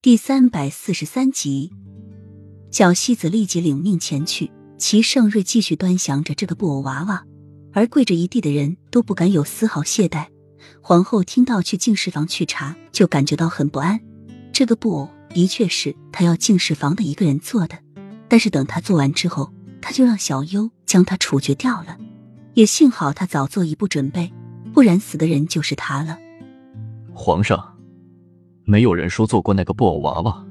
第三百四十三集，小西子立即领命前去。齐盛瑞继续端详着这个布偶娃娃，而跪着一地的人都不敢有丝毫懈怠。皇后听到去净室房去查，就感觉到很不安。这个布偶的确是她要净室房的一个人做的，但是等他做完之后，他就让小优将他处决掉了。也幸好他早做一步准备，不然死的人就是他了。皇上。没有人说做过那个布偶娃娃，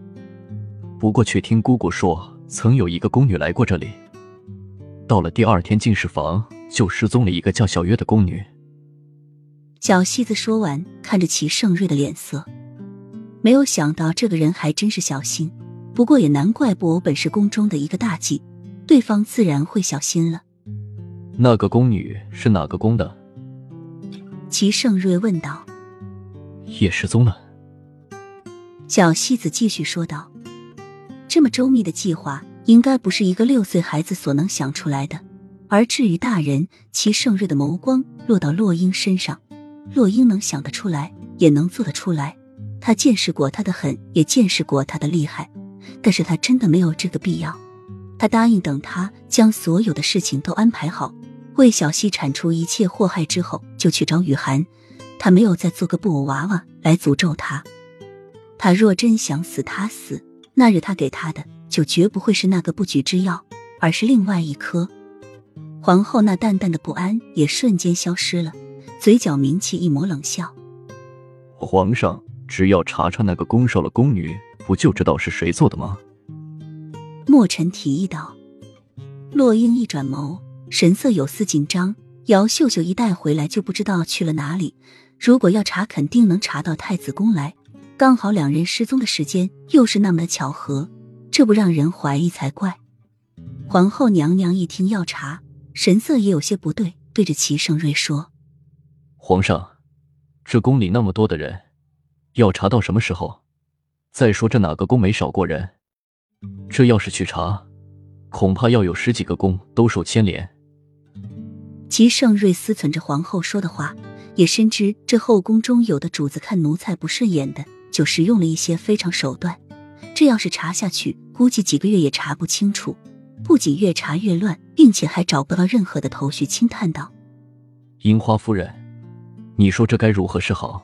不过却听姑姑说，曾有一个宫女来过这里。到了第二天进士房，就失踪了一个叫小月的宫女。小西子说完，看着齐盛瑞的脸色，没有想到这个人还真是小心。不过也难怪，布偶本是宫中的一个大忌，对方自然会小心了。那个宫女是哪个宫的？齐盛瑞问道。也失踪了。小西子继续说道：“这么周密的计划，应该不是一个六岁孩子所能想出来的。而至于大人，齐盛瑞的眸光落到洛英身上，洛英能想得出来，也能做得出来。他见识过他的狠，也见识过他的厉害，但是他真的没有这个必要。他答应等他将所有的事情都安排好，为小西铲除一切祸害之后，就去找雨涵。他没有再做个布偶娃娃来诅咒他。”他若真想死，他死。那日他给他的，就绝不会是那个不举之药，而是另外一颗。皇后那淡淡的不安也瞬间消失了，嘴角抿起一抹冷笑。皇上，只要查查那个宫少了宫女，不就知道是谁做的吗？墨尘提议道。洛英一转眸，神色有丝紧张。姚秀秀一带回来，就不知道去了哪里。如果要查，肯定能查到太子宫来。刚好两人失踪的时间又是那么的巧合，这不让人怀疑才怪。皇后娘娘一听要查，神色也有些不对，对着齐盛瑞说：“皇上，这宫里那么多的人，要查到什么时候？再说这哪个宫没少过人？这要是去查，恐怕要有十几个宫都受牵连。”齐盛瑞思忖着皇后说的话，也深知这后宫中有的主子看奴才不顺眼的。就使用了一些非常手段，这要是查下去，估计几个月也查不清楚。不仅越查越乱，并且还找不到任何的头绪。轻叹道：“樱花夫人，你说这该如何是好？”